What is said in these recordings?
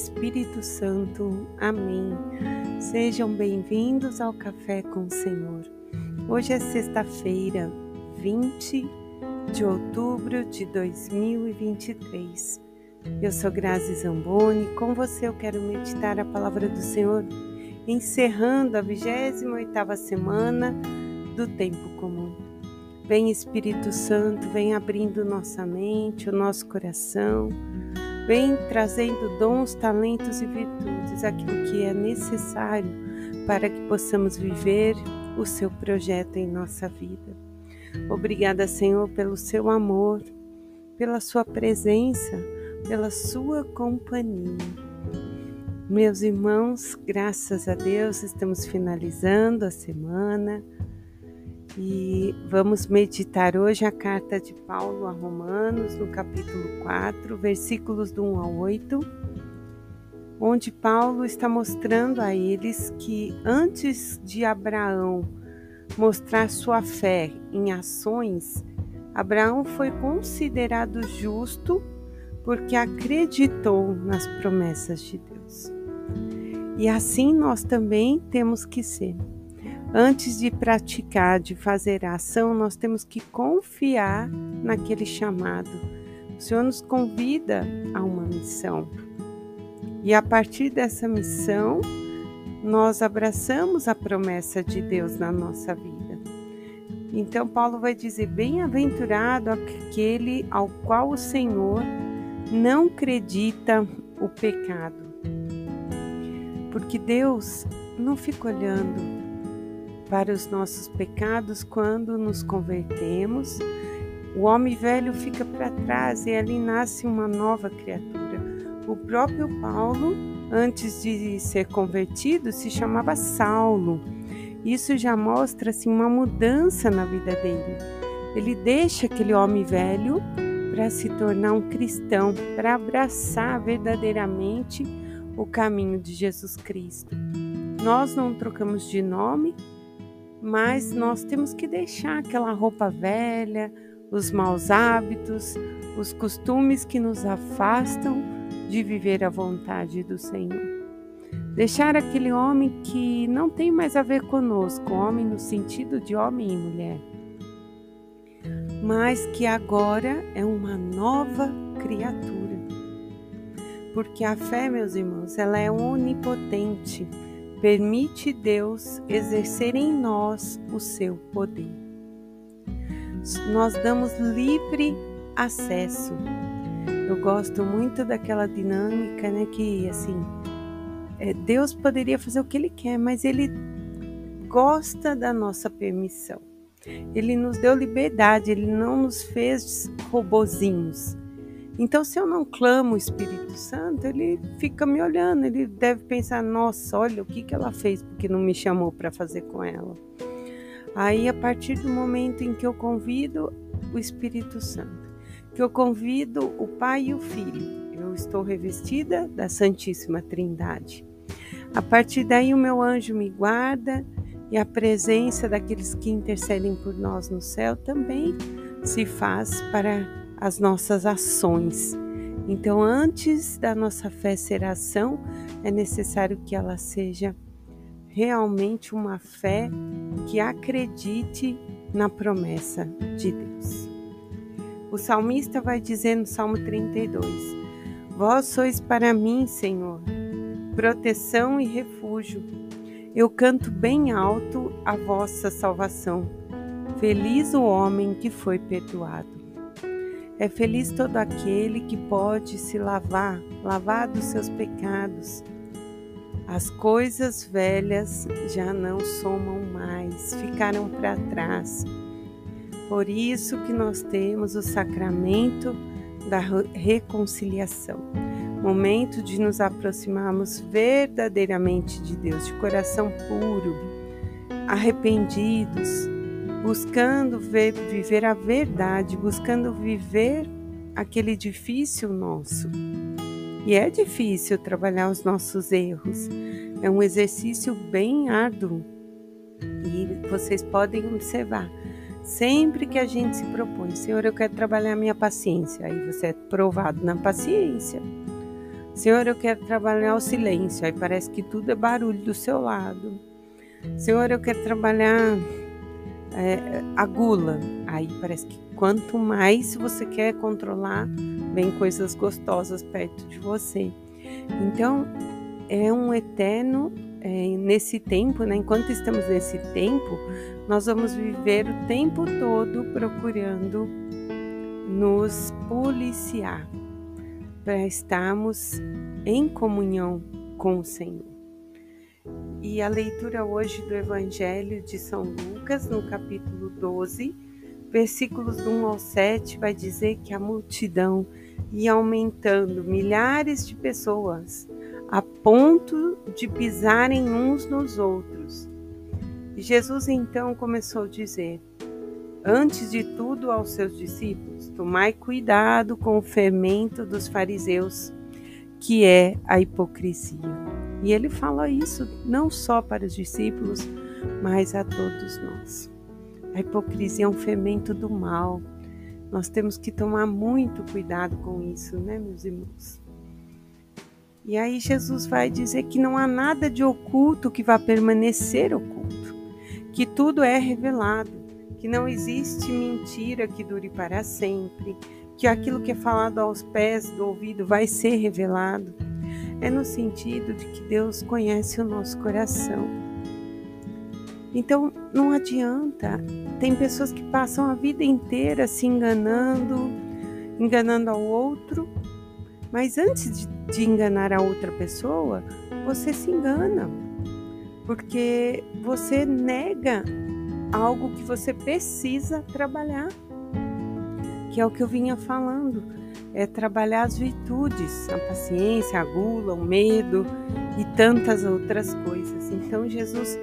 Espírito Santo. Amém. Sejam bem-vindos ao Café com o Senhor. Hoje é sexta-feira, 20 de outubro de 2023. Eu sou Grazi Zamboni. Com você eu quero meditar a palavra do Senhor, encerrando a 28ª semana do tempo comum. Vem Espírito Santo, vem abrindo nossa mente, o nosso coração Vem trazendo dons, talentos e virtudes, aquilo que é necessário para que possamos viver o seu projeto em nossa vida. Obrigada, Senhor, pelo seu amor, pela sua presença, pela sua companhia. Meus irmãos, graças a Deus, estamos finalizando a semana e vamos meditar hoje a carta de Paulo a Romanos, no capítulo 4, versículos do 1 ao 8, onde Paulo está mostrando a eles que antes de Abraão mostrar sua fé em ações, Abraão foi considerado justo porque acreditou nas promessas de Deus. E assim nós também temos que ser. Antes de praticar, de fazer a ação, nós temos que confiar naquele chamado. O Senhor nos convida a uma missão. E a partir dessa missão, nós abraçamos a promessa de Deus na nossa vida. Então, Paulo vai dizer: Bem-aventurado aquele ao qual o Senhor não acredita o pecado. Porque Deus não fica olhando para os nossos pecados quando nos convertemos. O homem velho fica para trás e ali nasce uma nova criatura. O próprio Paulo, antes de ser convertido, se chamava Saulo. Isso já mostra assim, uma mudança na vida dele. Ele deixa aquele homem velho para se tornar um cristão, para abraçar verdadeiramente o caminho de Jesus Cristo. Nós não trocamos de nome, mas nós temos que deixar aquela roupa velha, os maus hábitos, os costumes que nos afastam de viver a vontade do Senhor. Deixar aquele homem que não tem mais a ver conosco, homem no sentido de homem e mulher, mas que agora é uma nova criatura. Porque a fé, meus irmãos, ela é onipotente permite Deus exercer em nós o seu poder. Nós damos livre acesso. Eu gosto muito daquela dinâmica, né, que assim, é, Deus poderia fazer o que ele quer, mas ele gosta da nossa permissão. Ele nos deu liberdade, ele não nos fez robozinhos. Então, se eu não clamo o Espírito Santo, ele fica me olhando, ele deve pensar: nossa, olha o que, que ela fez porque não me chamou para fazer com ela. Aí, a partir do momento em que eu convido o Espírito Santo, que eu convido o Pai e o Filho, eu estou revestida da Santíssima Trindade. A partir daí, o meu anjo me guarda e a presença daqueles que intercedem por nós no céu também se faz para as nossas ações. Então, antes da nossa fé ser ação, é necessário que ela seja realmente uma fé que acredite na promessa de Deus. O salmista vai dizer no Salmo 32: Vós sois para mim, Senhor, proteção e refúgio. Eu canto bem alto a vossa salvação. Feliz o homem que foi perdoado. É feliz todo aquele que pode se lavar, lavar dos seus pecados. As coisas velhas já não somam mais, ficaram para trás. Por isso que nós temos o sacramento da reconciliação. Momento de nos aproximarmos verdadeiramente de Deus, de coração puro, arrependidos, buscando ver, viver a verdade, buscando viver aquele difícil nosso. E é difícil trabalhar os nossos erros, é um exercício bem árduo. E vocês podem observar, sempre que a gente se propõe, Senhor, eu quero trabalhar a minha paciência, aí você é provado na paciência. Senhor, eu quero trabalhar o silêncio. Aí parece que tudo é barulho do seu lado. Senhor, eu quero trabalhar é, a gula. Aí parece que quanto mais você quer controlar, vem coisas gostosas perto de você. Então, é um eterno é, nesse tempo, né? enquanto estamos nesse tempo, nós vamos viver o tempo todo procurando nos policiar para estarmos em comunhão com o Senhor. E a leitura hoje do Evangelho de São Lucas, no capítulo 12, versículos do 1 ao 7, vai dizer que a multidão ia aumentando, milhares de pessoas, a ponto de pisarem uns nos outros. E Jesus então começou a dizer: Antes de tudo aos seus discípulos, tomai cuidado com o fermento dos fariseus, que é a hipocrisia. E ele fala isso não só para os discípulos, mas a todos nós. A hipocrisia é um fermento do mal. Nós temos que tomar muito cuidado com isso, né, meus irmãos? E aí Jesus vai dizer que não há nada de oculto que vá permanecer oculto, que tudo é revelado, que não existe mentira que dure para sempre, que aquilo que é falado aos pés do ouvido vai ser revelado. É no sentido de que Deus conhece o nosso coração. Então não adianta. Tem pessoas que passam a vida inteira se enganando, enganando ao outro, mas antes de, de enganar a outra pessoa, você se engana, porque você nega algo que você precisa trabalhar, que é o que eu vinha falando, é trabalhar as virtudes, a paciência, a gula, o medo e tantas outras coisas. Então Jesus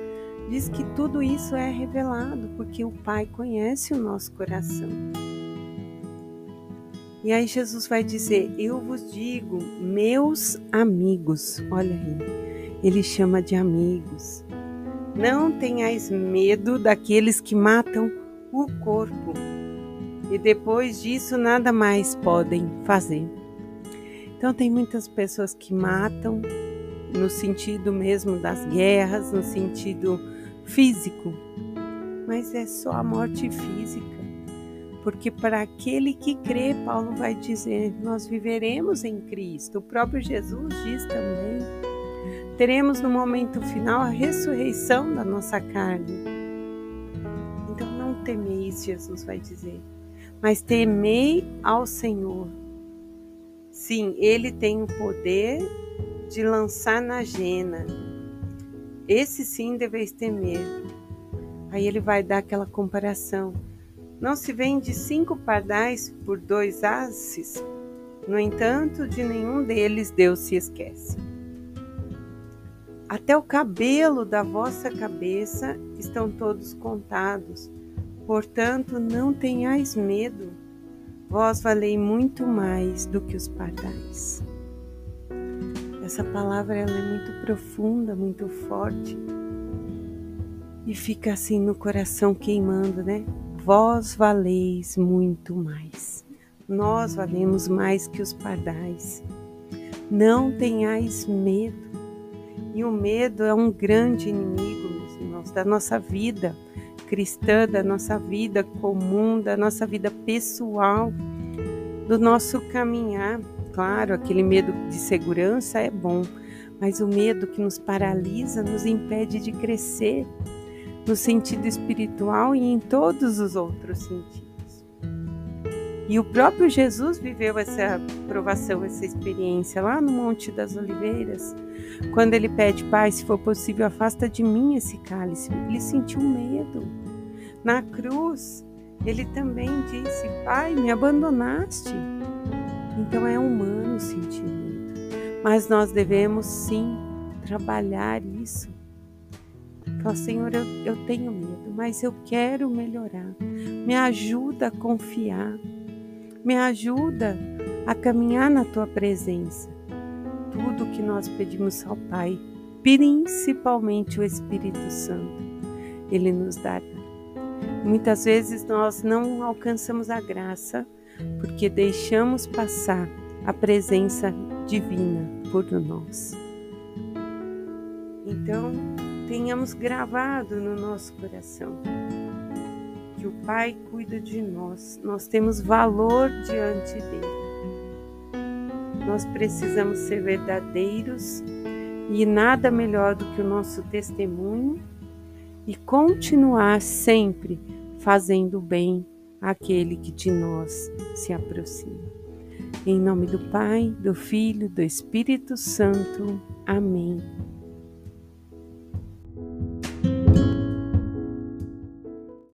diz que tudo isso é revelado porque o Pai conhece o nosso coração. E aí Jesus vai dizer: Eu vos digo, meus amigos. Olha aí, ele chama de amigos. Não tenhais medo daqueles que matam o corpo e depois disso nada mais podem fazer. Então, tem muitas pessoas que matam no sentido mesmo das guerras, no sentido físico, mas é só a morte física. Porque para aquele que crê, Paulo vai dizer, nós viveremos em Cristo. O próprio Jesus diz também teremos no momento final a ressurreição da nossa carne. Então não temeis, Jesus vai dizer, mas temei ao Senhor. Sim, ele tem o poder de lançar na jena. Esse sim deveis temer. Aí ele vai dar aquela comparação. Não se vende cinco pardais por dois asses? No entanto, de nenhum deles Deus se esquece. Até o cabelo da vossa cabeça estão todos contados. Portanto, não tenhais medo, vós valei muito mais do que os pardais. Essa palavra ela é muito profunda, muito forte e fica assim no coração queimando, né? Vós valeis muito mais. Nós valemos mais que os pardais. Não tenhais medo. E o medo é um grande inimigo, meus irmãos, da nossa vida cristã, da nossa vida comum, da nossa vida pessoal, do nosso caminhar. Claro, aquele medo de segurança é bom, mas o medo que nos paralisa nos impede de crescer no sentido espiritual e em todos os outros sentidos. E o próprio Jesus viveu essa provação, essa experiência lá no Monte das Oliveiras, quando ele pede, Pai, se for possível, afasta de mim esse cálice. Ele sentiu medo. Na cruz, ele também disse, Pai, me abandonaste. Então é humano sentir medo. Mas nós devemos sim trabalhar isso. Falar, Senhor, eu, eu tenho medo, mas eu quero melhorar. Me ajuda a confiar me ajuda a caminhar na tua presença. Tudo que nós pedimos ao Pai, principalmente o Espírito Santo, Ele nos dará. Muitas vezes nós não alcançamos a graça porque deixamos passar a presença divina por nós. Então, tenhamos gravado no nosso coração que o Pai cuida de nós, nós temos valor diante dele. Nós precisamos ser verdadeiros e nada melhor do que o nosso testemunho e continuar sempre fazendo bem àquele que de nós se aproxima. Em nome do Pai, do Filho, do Espírito Santo. Amém.